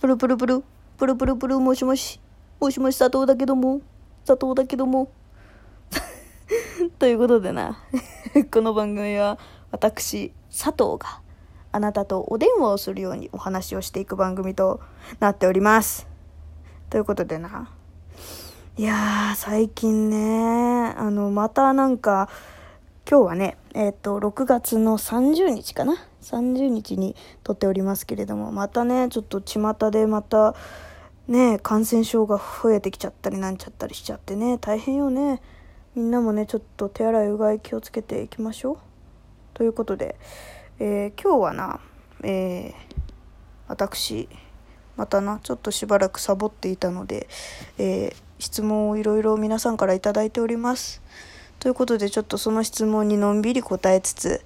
プルプルプル、プルプルプル、もしもし。もしもし、佐藤だけども。佐藤だけども。ということでな、この番組は私、佐藤があなたとお電話をするようにお話をしていく番組となっております。ということでな。いやー、最近ね、あの、またなんか、今日はね、えっ、と、6月の30日かな ?30 日に撮っておりますけれども、またね、ちょっと巷でまた、ね、感染症が増えてきちゃったりなんちゃったりしちゃってね、大変よね。みんなもね、ちょっと手洗いうがい気をつけていきましょう。ということで、えー今日はな、えー私、またな、ちょっとしばらくサボっていたので、えー質問をいろいろ皆さんからいいております。ということで、ちょっとその質問にのんびり答えつつ、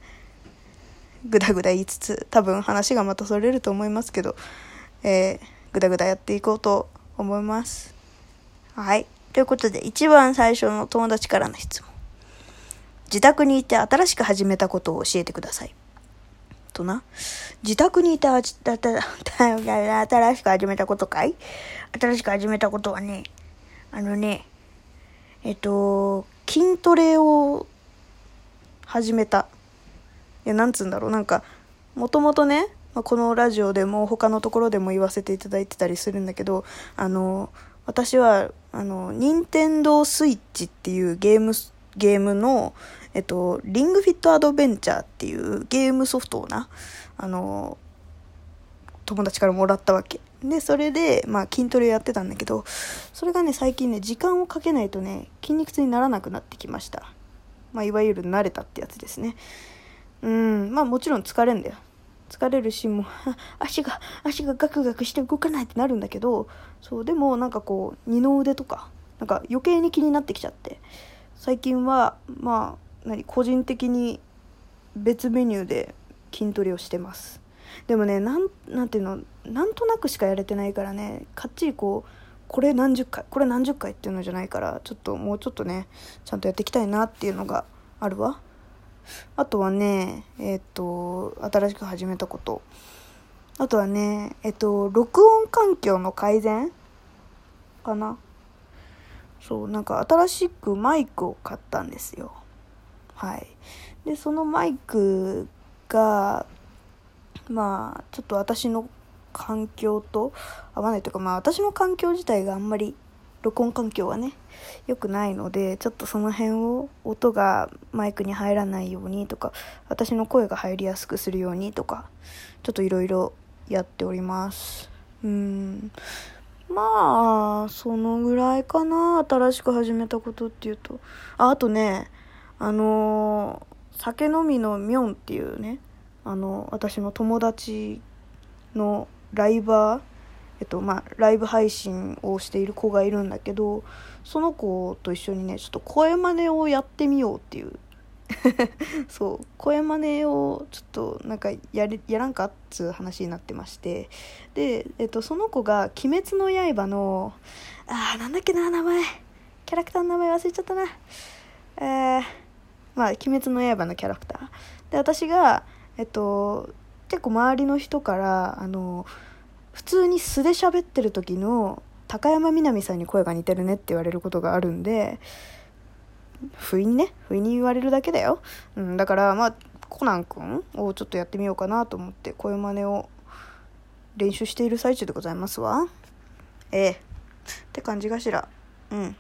ぐだぐだ言いつつ、多分話がまたそれると思いますけど、えーぐだぐだやっていこうと思います。はい。ということで、一番最初の友達からの質問。自宅にいて新しく始めたことを教えてください。とな。自宅にいて新しく始めたことかい？新しく始めたことはね、あのね、えっと、筋トレを始めた。いや、なんつうんだろう。なんか、もともとね、まあこのラジオでも他のところでも言わせていただいてたりするんだけど、あの、私は、あの、任天堂スイッチっていうゲーム、ゲームの、えっと、リングフィットアドベンチャーっていうゲームソフトをな、あの、友達からもらったわけ。で、それで、まあ筋トレやってたんだけど、それがね、最近ね、時間をかけないとね、筋肉痛にならなくなってきました。まあ、いわゆる慣れたってやつですね。うん、まあもちろん疲れんだよ。疲れるし、もう、足が、足がガクガクして動かないってなるんだけど、そう、でもなんかこう、二の腕とか、なんか余計に気になってきちゃって、最近は、まあ、何、個人的に別メニューで筋トレをしてます。でもね、なん、なんていうの、なんとなくしかやれてないからね、かっちりこう、これ何十回、これ何十回っていうのじゃないから、ちょっともうちょっとね、ちゃんとやっていきたいなっていうのがあるわ。あとはね、えっ、と、新しく始めたこと。あとはね、えっ、と、録音環境の改善かな。そう、なんか新しくマイクを買ったんですよ。はい。で、そのマイクが、まあ、ちょっと私の環境と合わないというか、まあ私の環境自体があんまり録音環境はね、良くないので、ちょっとその辺を音がマイクに入らないようにとか、私の声が入りやすくするようにとか、ちょっといろいろやっております。うん。まあ、そのぐらいかな、新しく始めたことっていうと。あ、あとね、あのー酒飲みのミョンっていうね、あの、私の友達のライバー、えっと、まあ、ライブ配信をしている子がいるんだけど、その子と一緒にね、ちょっと声真似をやってみようっていう。そう、声真似をちょっとなんかやれ、やらんかっつう話になってまして。で、えっと、その子が、鬼滅の刃の、あー、なんだっけな、名前。キャラクターの名前忘れちゃったな。えー、まあ、鬼滅の刃のキャラクター。で、私が、えっと、結構周りの人から、あの、普通に素で喋ってる時の高山みなみさんに声が似てるねって言われることがあるんで、不意にね、不意に言われるだけだよ。うん、だから、まあ、コナン君をちょっとやってみようかなと思って、声真似を練習している最中でございますわ。ええ。って感じかしら。うん。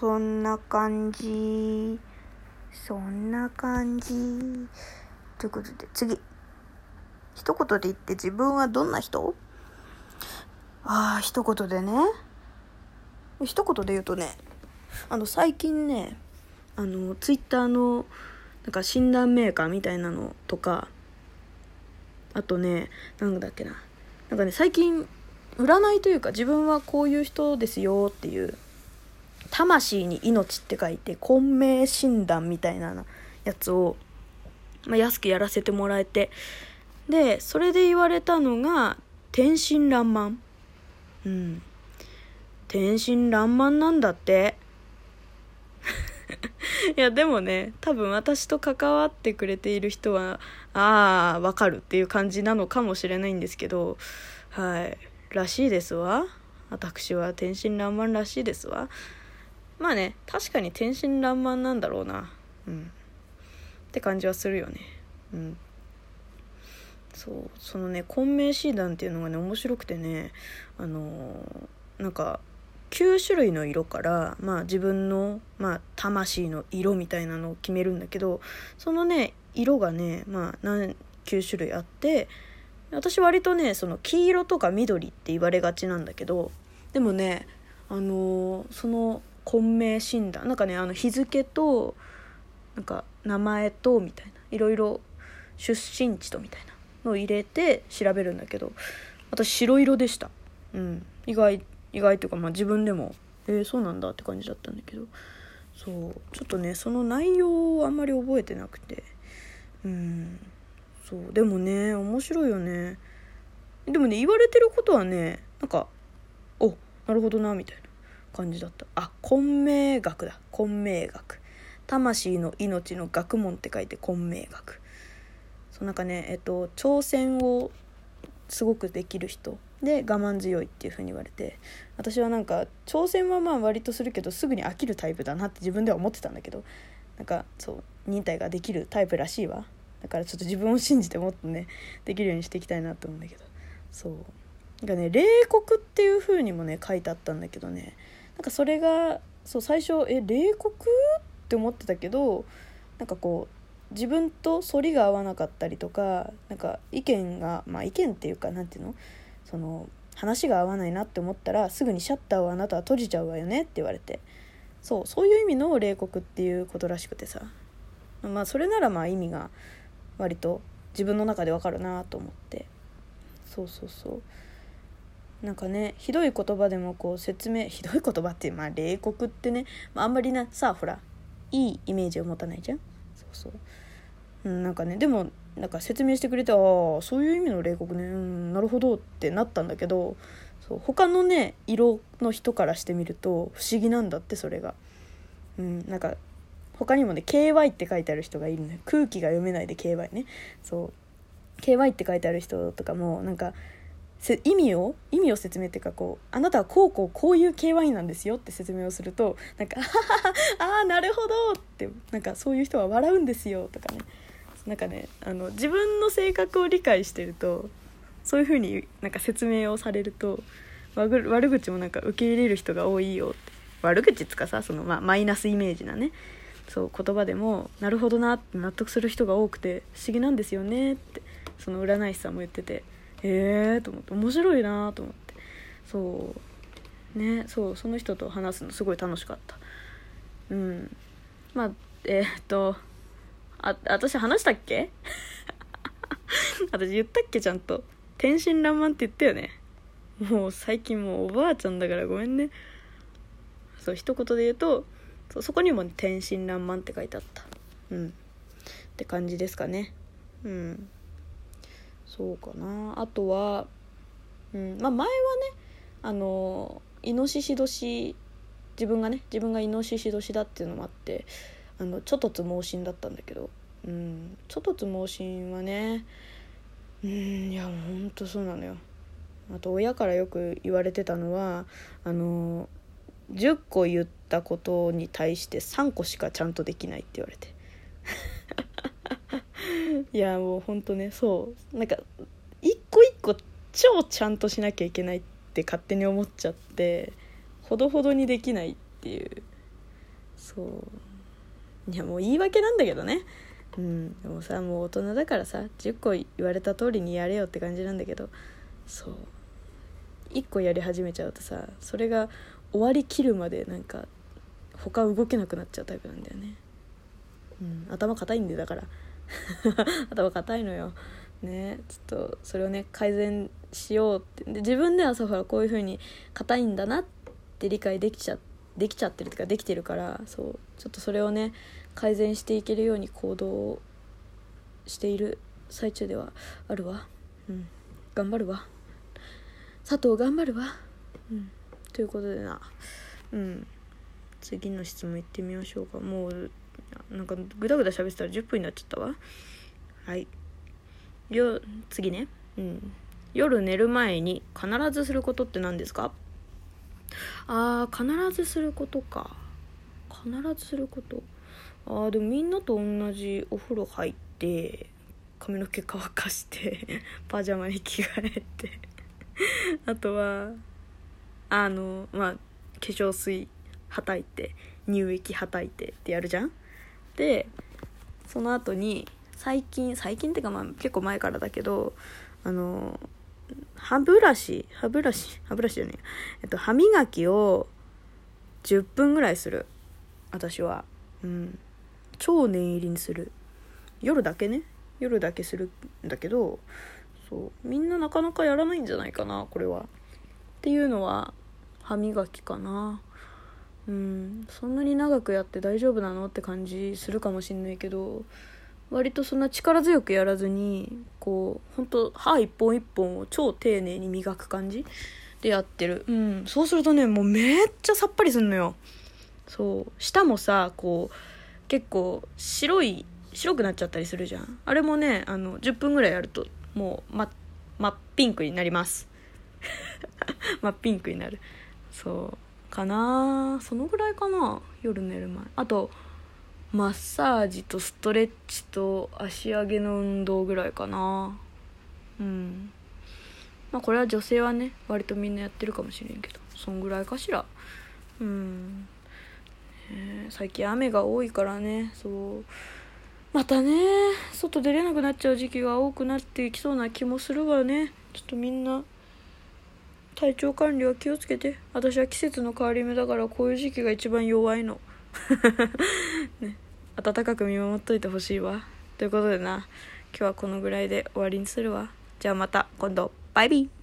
そんな感じ。そんな感じ。ということで、次。一言で言って自分はどんな人？ああ、一言でね。一言で言うとね、あの、最近ね、あの、ツイッターの、なんか診断メーカーみたいなのとか、あとね、なんだっけな。なんかね、最近、占いというか自分はこういう人ですよっていう、魂に命って書いて、混迷診断みたいなやつを、まあ、安くやらせてもらえて、で、それで言われたのが、天真爛漫。うん。天真爛漫なんだって。いやでもね多分私と関わってくれている人はああわかるっていう感じなのかもしれないんですけどはいらしいですわ私は天真爛漫らしいですわまあね確かに天真爛漫なんだろうなうんって感じはするよね。うん。そう。そのね混迷診断っていうのがね面白くてねあのー、なんか9種類の色から、まあ、自分の、まあ、魂の色みたいなのを決めるんだけどそのね色がね、まあ、何9種類あって私割とねその黄色とか緑って言われがちなんだけどでもねあのー、その混迷診断なんかねあの日付となんか名前とみたいな。いろいろ出身地とみたいなのを入れて調べるんだけど私白色でした。うん。意外意外というかまあ自分でもえー、そうなんだって感じだったんだけど。そう。ちょっとねその内容をあんまり覚えてなくて。うん。そう。でもね面白いよね。でもね言われてることはねなんかおなるほどなみたいな感じだった。あ混迷学だ。混迷学。魂の命の学問って書いて混迷学。そうなんかねえっと挑戦をすごくできる人で我慢強いっていう風に言われて私はなんか挑戦はまあ割とするけどすぐに飽きるタイプだなって自分では思ってたんだけどなんかそう忍耐ができるタイプらしいわ。だからちょっと自分を信じてもっとねできるようにしていきたいなと思うんだけど。そう。なんかね冷酷っていう風にもね書いてあったんだけどね。なんかそれがそう最初え冷酷？っって思ってたけどなんかこう自分と反りが合わなかったりとかなんか意見がまあ意見っていうかなんていうの？その話が合わないなって思ったらすぐにシャッターをあなたは閉じちゃうわよねって言われて。そうそういう意味の冷酷っていうことらしくてさ。まあそれならまあ意味が割と自分の中でわかるなと思って。そうそうそう。なんかねひどい言葉でもこう説明ひどい言葉ってまあ冷酷ってね、まあ、あんまりなさあほらいいイメージを持たないじゃん？そうそう、うん、なんかねでもなんか説明してくれてああそういう意味の冷酷ね。うんなるほどってなったんだけどそう他のね色の人からしてみると不思議なんだってそれが。うん、なんか他にもね KY って書いてある人がいるのよ。空気が読めないで KY ね。そう。KY って書いてある人とかもなんか意味を意味を説明っていうかこうあなたはこうこうこういう KY なんですよって説明をするとなんか「ああなるほど」ってなんかそういう人は笑うんですよとかね。なんかねあの自分の性格を理解してるとそういう風になんか説明をされると悪口もなんか受け入れる人が多いよって。悪口っつかさその、まあ、マイナスイメージなね。そう言葉でもなるほどなって納得する人が多くて不思議なんですよねってその占い師さんも言ってて。へえと思って面白いなと思って。そう。ねそうその人と話すのすごい楽しかった。うん。まあえー、っとあ私話したっけ？私言ったっけちゃんと？天真爛漫って言ったよね。もう最近もうおばあちゃんだからごめんね。そう一言で言うとそそこにも、天真爛漫って書いてあった。うん。って感じですかね。うん。そうかな。あとは、うんまあ、前はねあのイノシシ年自分がね自分がイノシシ年だっていうのもあってあのちょっとつ盲信だったんだけど、うん、ちょっとつ盲信はねうんいやほんとそうなのよ。あと親からよく言われてたのはあの10個言ったことに対して3個しかちゃんとできないって言われて。いやもうほんとねそう。なんか一個一個超ちゃんとしなきゃいけないって勝手に思っちゃってほどほどにできないっていう。そう。いやもう言い訳なんだけどね。うんでもさもう大人だからさ10個言われた通りにやれよって感じなんだけど。そう。1個やり始めちゃうとさそれが終わりきるまでなんか他動けなくなっちゃうタイプなんだよね。うん頭固いんでだから。頭固いのよ。ねちょっとそれをね改善しようって。で自分ではさほらこういう風に硬いんだなって理解できちゃできちゃってるっていうかできてるからそう。ちょっとそれをね改善していけるように行動をしている最中ではあるわ。うん。頑張るわ。佐藤頑張るわ。うん。ということでな。うん。次の質問いってみましょうか。もうなんかぐだぐだ喋ってたら10分になっちゃったわ。はい。よ次ね。うん。夜寝る前に必ずすることって何ですか？あー必ずすることか。必ずすること。あーでもみんなと同じお風呂入って髪の毛乾かして パジャマに着替えて あとはあのまあ化粧水はたいて乳液はたいてってやるじゃん？でその後に最近最近っていうかまあ結構前からだけどあの歯ブラシ歯ブラシ歯ブラシじゃねええっと歯磨きを10分ぐらいする。私は。うん。超念入りにする。夜だけね。夜だけするんだけどそう。みんななかなかやらないんじゃないかなこれは。っていうのは歯磨きかな。うんそんなに長くやって大丈夫なのって感じするかもしんないけど割とそんな力強くやらずにこうほんと歯一本一本を超丁寧に磨く感じでやってる。うんそうするとねもうめっちゃさっぱりすんのよ。そう。舌もさこう結構白い白くなっちゃったりするじゃん。あれもねあの10分ぐらいやるともう真真っピンクになります。真っピンクになる。そうかな。そのぐらいかな。夜寝る前。あとマッサージとストレッチと足上げの運動ぐらいかな。うん。まあこれは女性はね割とみんなやってるかもしれんけどそんぐらいかしら。うん、最近雨が多いからねそう。またね外出れなくなっちゃう時期が多くなっていきそうな気もするわね。ちょっとみんな体調管理は気をつけて。私は季節の変わり目だからこういう時期が一番弱いの。ね。暖かく見守っといてほしいわ。ということでな。今日はこのぐらいで終わりにするわ。じゃあまた今度。バイビー。